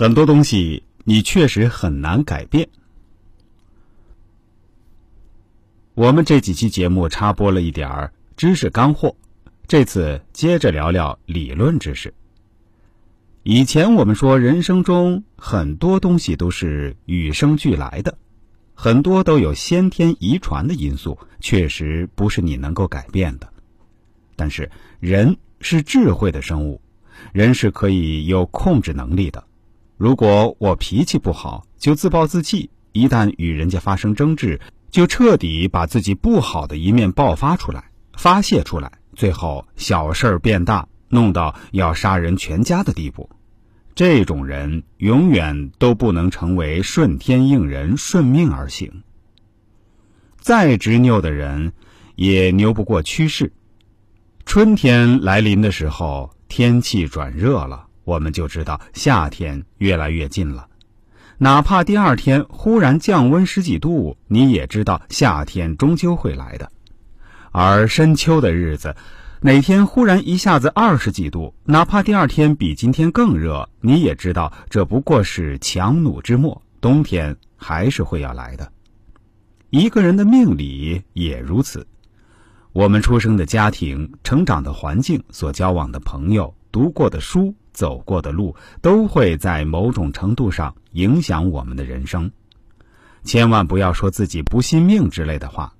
很多东西你确实很难改变。我们这几期节目插播了一点儿知识干货，这次接着聊聊理论知识。以前我们说，人生中很多东西都是与生俱来的，很多都有先天遗传的因素，确实不是你能够改变的。但是人是智慧的生物，人是可以有控制能力的。如果我脾气不好，就自暴自弃；一旦与人家发生争执，就彻底把自己不好的一面爆发出来、发泄出来，最后小事儿变大。弄到要杀人全家的地步，这种人永远都不能成为顺天应人、顺命而行。再执拗的人，也牛不过趋势。春天来临的时候，天气转热了，我们就知道夏天越来越近了。哪怕第二天忽然降温十几度，你也知道夏天终究会来的。而深秋的日子。哪天忽然一下子二十几度，哪怕第二天比今天更热，你也知道这不过是强弩之末，冬天还是会要来的。一个人的命理也如此，我们出生的家庭、成长的环境、所交往的朋友、读过的书、走过的路，都会在某种程度上影响我们的人生。千万不要说自己不信命之类的话。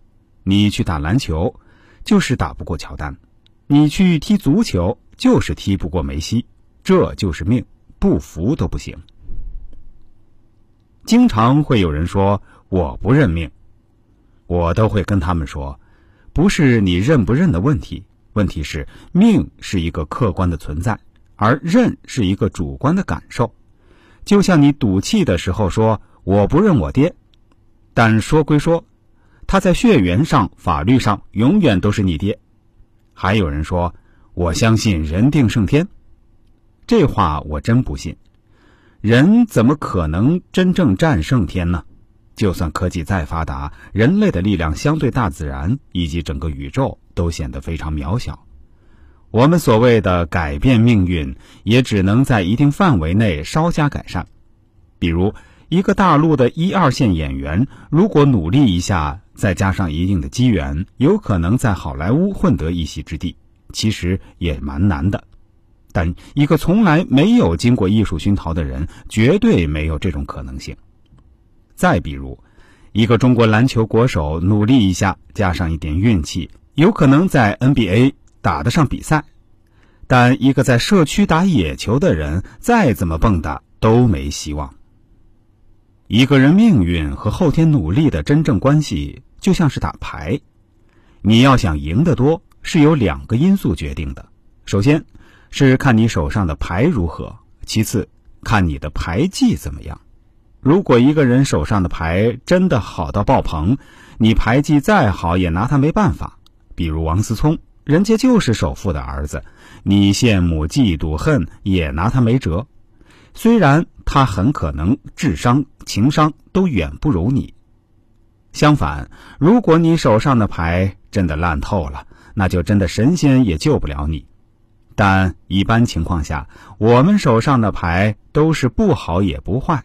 你去打篮球，就是打不过乔丹。你去踢足球，就是踢不过梅西，这就是命，不服都不行。经常会有人说我不认命，我都会跟他们说，不是你认不认的问题，问题是命是一个客观的存在，而认是一个主观的感受。就像你赌气的时候说我不认我爹，但说归说，他在血缘上、法律上永远都是你爹。还有人说：“我相信人定胜天。”这话我真不信。人怎么可能真正战胜天呢？就算科技再发达，人类的力量相对大自然以及整个宇宙都显得非常渺小。我们所谓的改变命运，也只能在一定范围内稍加改善。比如，一个大陆的一二线演员，如果努力一下。再加上一定的机缘，有可能在好莱坞混得一席之地，其实也蛮难的。但一个从来没有经过艺术熏陶的人，绝对没有这种可能性。再比如，一个中国篮球国手努力一下，加上一点运气，有可能在 NBA 打得上比赛。但一个在社区打野球的人，再怎么蹦跶都没希望。一个人命运和后天努力的真正关系。就像是打牌，你要想赢得多，是由两个因素决定的。首先，是看你手上的牌如何；其次，看你的牌技怎么样。如果一个人手上的牌真的好到爆棚，你牌技再好也拿他没办法。比如王思聪，人家就是首富的儿子，你羡慕、嫉妒、恨也拿他没辙。虽然他很可能智商、情商都远不如你。相反，如果你手上的牌真的烂透了，那就真的神仙也救不了你。但一般情况下，我们手上的牌都是不好也不坏，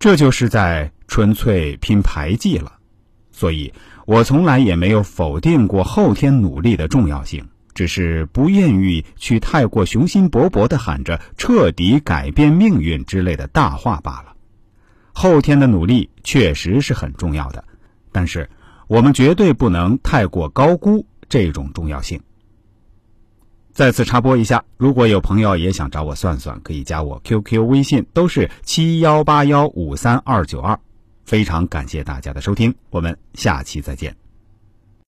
这就是在纯粹拼牌技了。所以我从来也没有否定过后天努力的重要性，只是不愿意去太过雄心勃勃地喊着彻底改变命运之类的大话罢了。后天的努力确实是很重要的。但是，我们绝对不能太过高估这种重要性。再次插播一下，如果有朋友也想找我算算，可以加我 QQ 微信，都是七幺八幺五三二九二。非常感谢大家的收听，我们下期再见。